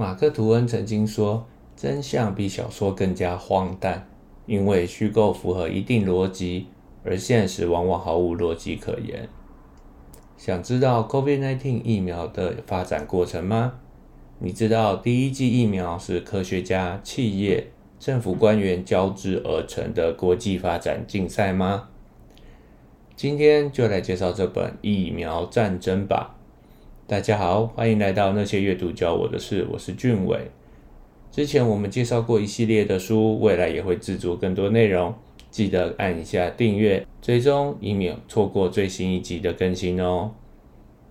马克·吐温曾经说：“真相比小说更加荒诞，因为虚构符合一定逻辑，而现实往往毫无逻辑可言。”想知道 COVID-19 疫苗的发展过程吗？你知道第一剂疫苗是科学家、企业、政府官员交织而成的国际发展竞赛吗？今天就来介绍这本《疫苗战争》吧。大家好，欢迎来到那些阅读教我的事，我是俊伟。之前我们介绍过一系列的书，未来也会制作更多内容，记得按一下订阅，追踪以免错过最新一集的更新哦。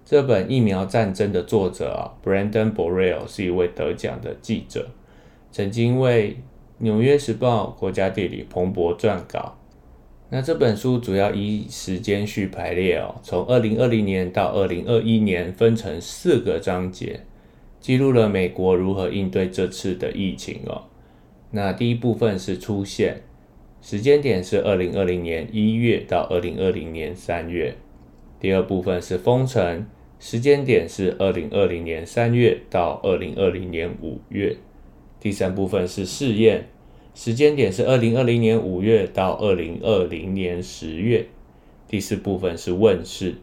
这本《疫苗战争》的作者啊，Brandon Borrell 是一位得奖的记者，曾经为《纽约时报》《国家地理》彭博撰稿。那这本书主要以时间序排列哦，从二零二零年到二零二一年分成四个章节，记录了美国如何应对这次的疫情哦。那第一部分是出现，时间点是二零二零年一月到二零二零年三月。第二部分是封城，时间点是二零二零年三月到二零二零年五月。第三部分是试验。时间点是二零二零年五月到二零二零年十月，第四部分是问世，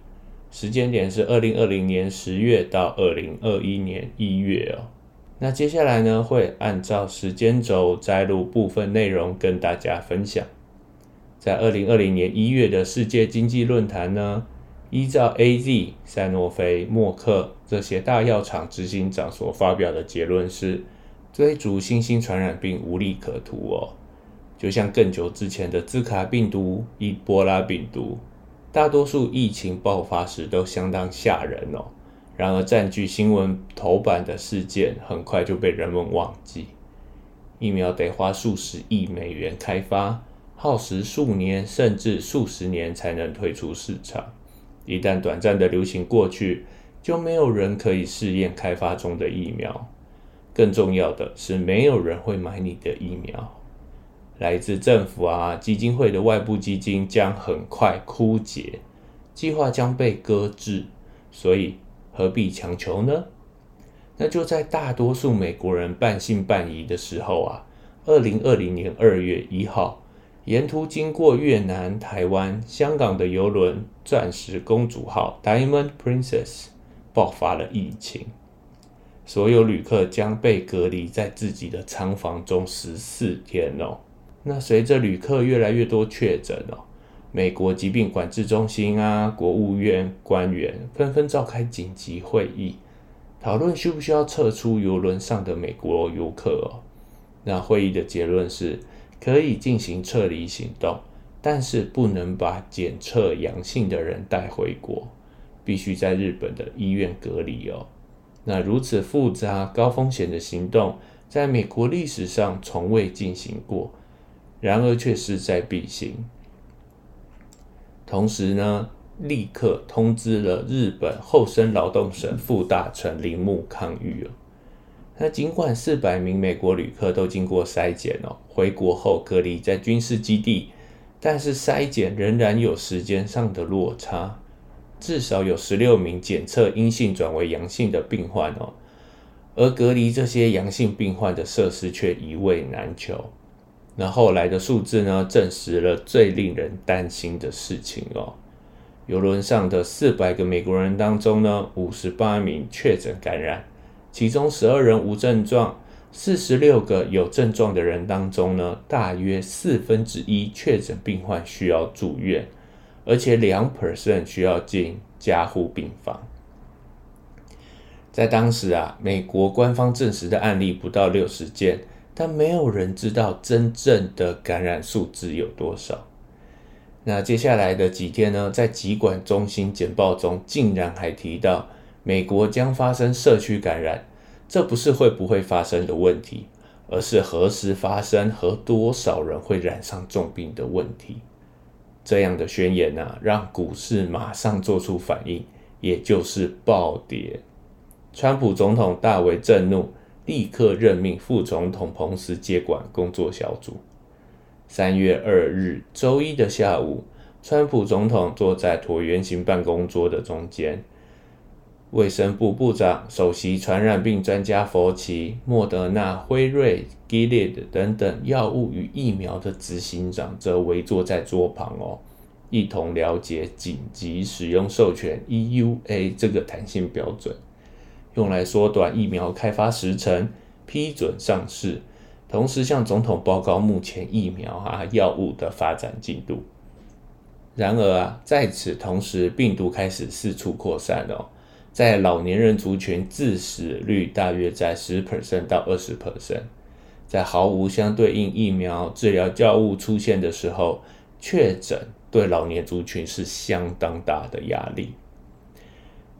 时间点是二零二零年十月到二零二一年一月哦。那接下来呢，会按照时间轴摘录部分内容跟大家分享。在二零二零年一月的世界经济论坛呢，依照 A Z、赛诺菲、默克这些大药厂执行长所发表的结论是。追逐新兴传染病无利可图哦，就像更久之前的兹卡病毒、伊波拉病毒，大多数疫情爆发时都相当吓人哦。然而，占据新闻头版的事件很快就被人们忘记。疫苗得花数十亿美元开发，耗时数年甚至数十年才能推出市场。一旦短暂的流行过去，就没有人可以试验开发中的疫苗。更重要的是，没有人会买你的疫苗。来自政府啊基金会的外部基金将很快枯竭，计划将被搁置。所以何必强求呢？那就在大多数美国人半信半疑的时候啊，二零二零年二月一号，沿途经过越南、台湾、香港的游轮“钻石公主号 ”（Diamond Princess） 爆发了疫情。所有旅客将被隔离在自己的舱房中十四天哦。那随着旅客越来越多确诊哦，美国疾病管制中心啊、国务院官员纷纷召开紧急会议，讨论需不需要撤出游轮上的美国游客哦。那会议的结论是，可以进行撤离行动，但是不能把检测阳性的人带回国，必须在日本的医院隔离哦。那如此复杂、高风险的行动，在美国历史上从未进行过，然而却势在必行。同时呢，立刻通知了日本厚生劳动省副大臣铃木康裕哦。那尽管四百名美国旅客都经过筛检哦，回国后隔离在军事基地，但是筛检仍然有时间上的落差。至少有十六名检测阴性转为阳性的病患哦，而隔离这些阳性病患的设施却一位难求。那后来的数字呢，证实了最令人担心的事情哦。游轮上的四百个美国人当中呢，五十八名确诊感染，其中十二人无症状，四十六个有症状的人当中呢，大约四分之一确诊病患需要住院。而且两 percent 需要进加护病房。在当时啊，美国官方证实的案例不到六十件，但没有人知道真正的感染数字有多少。那接下来的几天呢，在疾管中心简报中，竟然还提到美国将发生社区感染，这不是会不会发生的问题，而是何时发生和多少人会染上重病的问题。这样的宣言呢，让股市马上做出反应，也就是暴跌。川普总统大为震怒，立刻任命副总统彭斯接管工作小组。三月二日周一的下午，川普总统坐在椭圆形办公桌的中间，卫生部部长、首席传染病专家佛奇、莫德纳、辉瑞、Gilead 等等药物与疫苗的执行长则围坐在桌旁哦，一同了解紧急使用授权 （EUA） 这个弹性标准，用来缩短疫苗开发时程、批准上市，同时向总统报告目前疫苗啊药物的发展进度。然而啊，在此同时，病毒开始四处扩散哦。在老年人族群，致死率大约在十 percent 到二十 percent。在毫无相对应疫苗治疗药物出现的时候，确诊对老年族群是相当大的压力。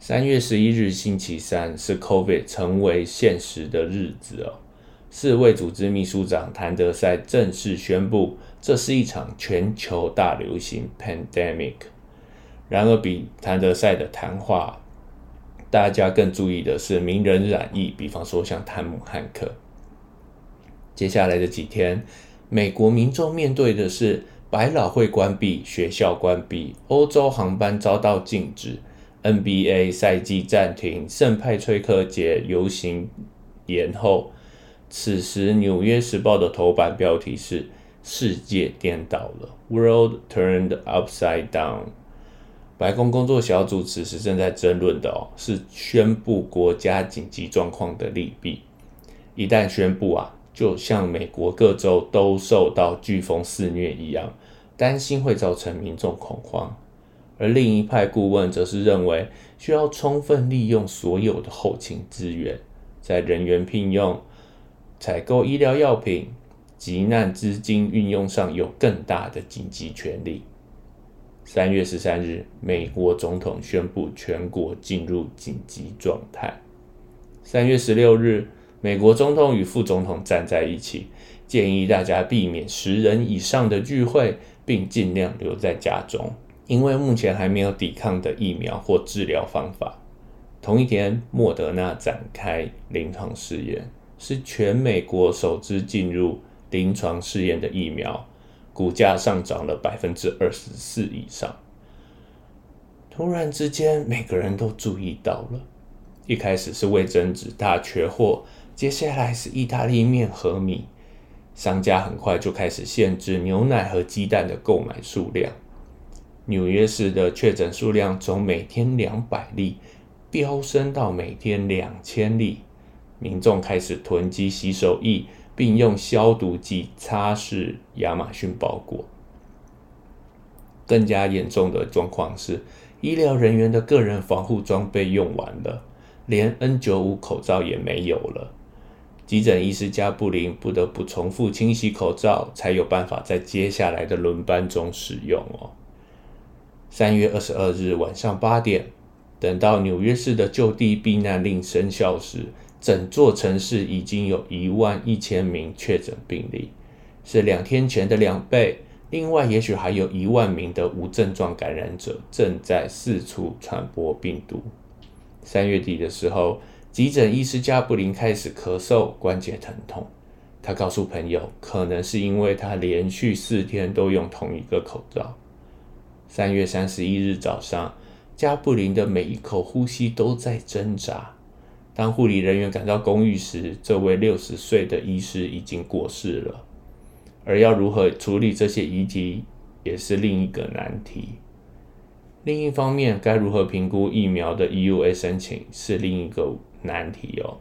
三月十一日星期三是 COVID 成为现实的日子哦。世卫组织秘书长谭德赛正式宣布，这是一场全球大流行 （pandemic）。然而，比谭德赛的谈话。大家更注意的是名人染疫，比方说像汤姆汉克。接下来的几天，美国民众面对的是百老汇关闭、学校关闭、欧洲航班遭到禁止、NBA 赛季暂停、圣派崔克节游行延后。此时，《纽约时报》的头版标题是“世界颠倒了 ”，World turned upside down。白宫工作小组此时正在争论的哦，是宣布国家紧急状况的利弊。一旦宣布啊，就像美国各州都受到飓风肆虐一样，担心会造成民众恐慌。而另一派顾问则是认为，需要充分利用所有的后勤资源，在人员聘用、采购医疗药品、急难资金运用上有更大的紧急权力。三月十三日，美国总统宣布全国进入紧急状态。三月十六日，美国总统与副总统站在一起，建议大家避免十人以上的聚会，并尽量留在家中，因为目前还没有抵抗的疫苗或治疗方法。同一天，莫德纳展开临床试验，是全美国首支进入临床试验的疫苗。股价上涨了百分之二十四以上。突然之间，每个人都注意到了。一开始是味增纸大缺货，接下来是意大利面和米。商家很快就开始限制牛奶和鸡蛋的购买数量。纽约市的确诊数量从每天两百例飙升到每天两千例，民众开始囤积洗手液。并用消毒剂擦拭亚马逊包裹。更加严重的状况是，医疗人员的个人防护装备用完了，连 N95 口罩也没有了。急诊医师加布林不得不重复清洗口罩，才有办法在接下来的轮班中使用哦。三月二十二日晚上八点，等到纽约市的就地避难令生效时。整座城市已经有一万一千名确诊病例，是两天前的两倍。另外，也许还有一万名的无症状感染者正在四处传播病毒。三月底的时候，急诊医师加布林开始咳嗽、关节疼痛。他告诉朋友，可能是因为他连续四天都用同一个口罩。三月三十一日早上，加布林的每一口呼吸都在挣扎。当护理人员赶到公寓时，这位六十岁的医师已经过世了。而要如何处理这些遗体，也是另一个难题。另一方面，该如何评估疫苗的 EUA 申请是另一个难题哦。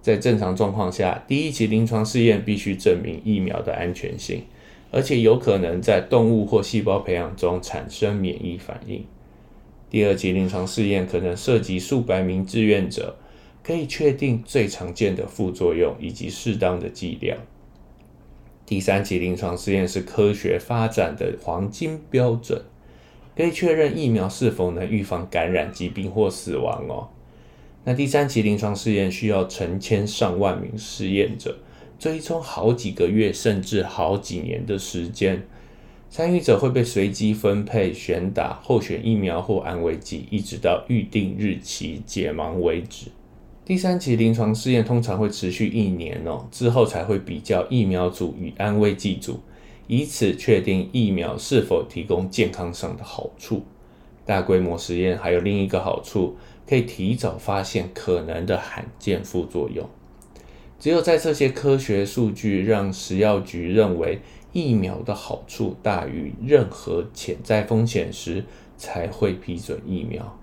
在正常状况下，第一期临床试验必须证明疫苗的安全性，而且有可能在动物或细胞培养中产生免疫反应。第二期临床试验可能涉及数百名志愿者。可以确定最常见的副作用以及适当的剂量。第三期临床试验是科学发展的黄金标准，可以确认疫苗是否能预防感染疾病或死亡哦。那第三期临床试验需要成千上万名试验者，追踪好几个月甚至好几年的时间。参与者会被随机分配选打候选疫苗或安慰剂，一直到预定日期解盲为止。第三期临床试验通常会持续一年哦，之后才会比较疫苗组与安慰剂组，以此确定疫苗是否提供健康上的好处。大规模实验还有另一个好处，可以提早发现可能的罕见副作用。只有在这些科学数据让食药局认为疫苗的好处大于任何潜在风险时，才会批准疫苗。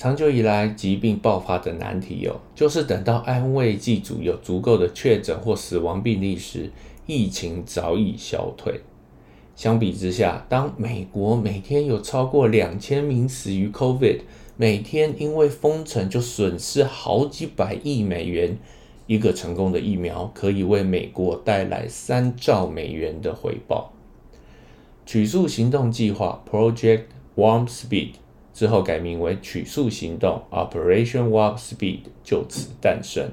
长久以来，疾病爆发的难题哦，就是等到安慰剂组有足够的确诊或死亡病例时，疫情早已消退。相比之下，当美国每天有超过两千名死于 COVID，每天因为封城就损失好几百亿美元，一个成功的疫苗可以为美国带来三兆美元的回报。取速行动计划 （Project Warp Speed）。之后改名为取速行动 （Operation Warp Speed），就此诞生。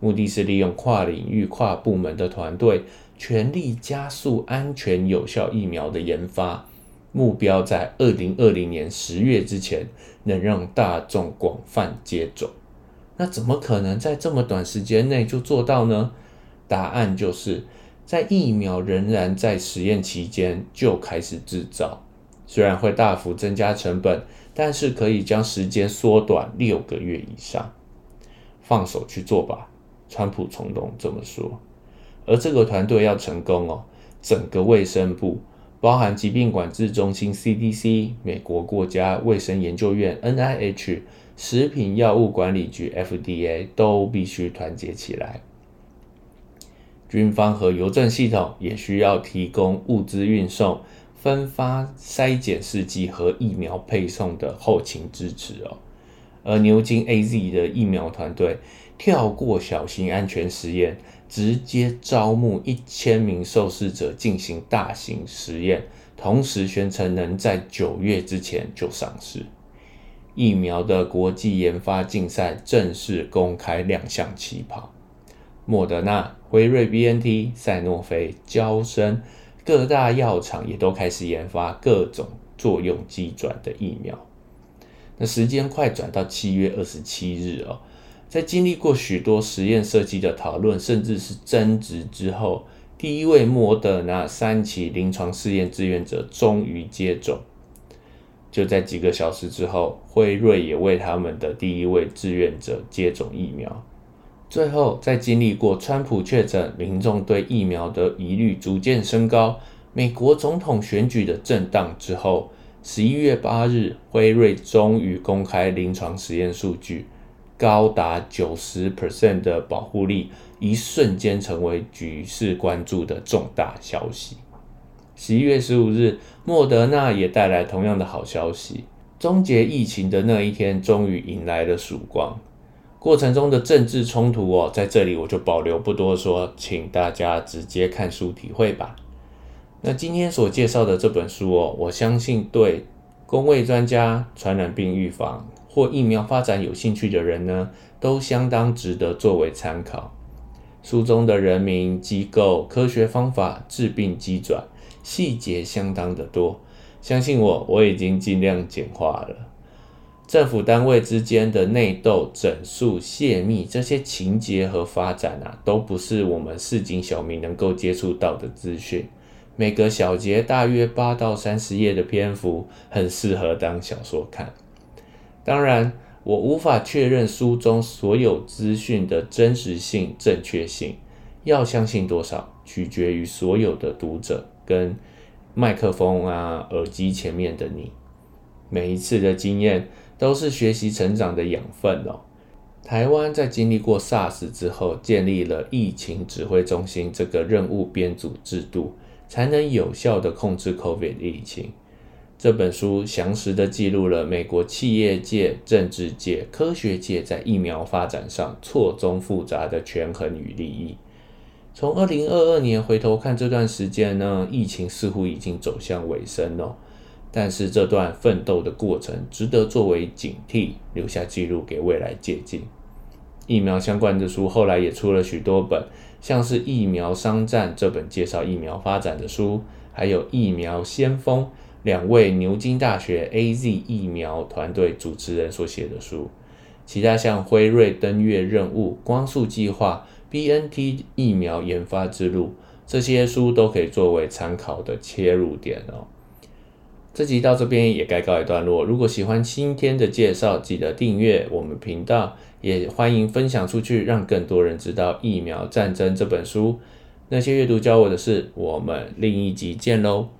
目的是利用跨领域、跨部门的团队，全力加速安全有效疫苗的研发。目标在二零二零年十月之前，能让大众广泛接种。那怎么可能在这么短时间内就做到呢？答案就是在疫苗仍然在实验期间就开始制造。虽然会大幅增加成本，但是可以将时间缩短六个月以上。放手去做吧，川普总统这么说。而这个团队要成功哦，整个卫生部，包含疾病管制中心 CDC、美国国家卫生研究院 NIH、食品药物管理局 FDA 都必须团结起来。军方和邮政系统也需要提供物资运送。分发筛检试剂和疫苗配送的后勤支持哦，而牛津 A Z 的疫苗团队跳过小型安全实验，直接招募一千名受试者进行大型实验，同时宣称能在九月之前就上市。疫苗的国际研发竞赛正式公开亮相起跑，莫德纳、辉瑞、B N T、赛诺菲、交生。各大药厂也都开始研发各种作用机转的疫苗。那时间快转到七月二十七日哦，在经历过许多实验设计的讨论，甚至是争执之后，第一位莫德纳三期临床试验志愿者终于接种。就在几个小时之后，辉瑞也为他们的第一位志愿者接种疫苗。最后，在经历过川普确诊、民众对疫苗的疑虑逐渐升高、美国总统选举的震荡之后，十一月八日，辉瑞终于公开临床实验数据，高达九十 percent 的保护力，一瞬间成为局势关注的重大消息。十一月十五日，莫德纳也带来同样的好消息，终结疫情的那一天终于迎来了曙光。过程中的政治冲突哦，在这里我就保留不多说，请大家直接看书体会吧。那今天所介绍的这本书哦，我相信对公卫专家、传染病预防或疫苗发展有兴趣的人呢，都相当值得作为参考。书中的人名、机构、科学方法、治病机转，细节相当的多，相信我，我已经尽量简化了。政府单位之间的内斗、整肃、泄密这些情节和发展啊，都不是我们市井小民能够接触到的资讯。每个小节大约八到三十页的篇幅，很适合当小说看。当然，我无法确认书中所有资讯的真实性、正确性，要相信多少，取决于所有的读者跟麦克风啊、耳机前面的你。每一次的经验。都是学习成长的养分哦。台湾在经历过 SARS 之后，建立了疫情指挥中心这个任务编组制度，才能有效的控制 COVID 疫情。这本书详实的记录了美国企业界、政治界、科学界在疫苗发展上错综复杂的权衡与利益。从二零二二年回头看这段时间呢，疫情似乎已经走向尾声了。但是这段奋斗的过程值得作为警惕，留下记录给未来借鉴。疫苗相关的书后来也出了许多本，像是《疫苗商战》这本介绍疫苗发展的书，还有《疫苗先锋》两位牛津大学 A Z 疫苗团队主持人所写的书。其他像辉瑞登月任务、光速计划、B N T 疫苗研发之路，这些书都可以作为参考的切入点哦。这集到这边也该告一段落。如果喜欢今天的介绍，记得订阅我们频道，也欢迎分享出去，让更多人知道《疫苗战争》这本书。那些阅读教我的事，我们另一集见喽。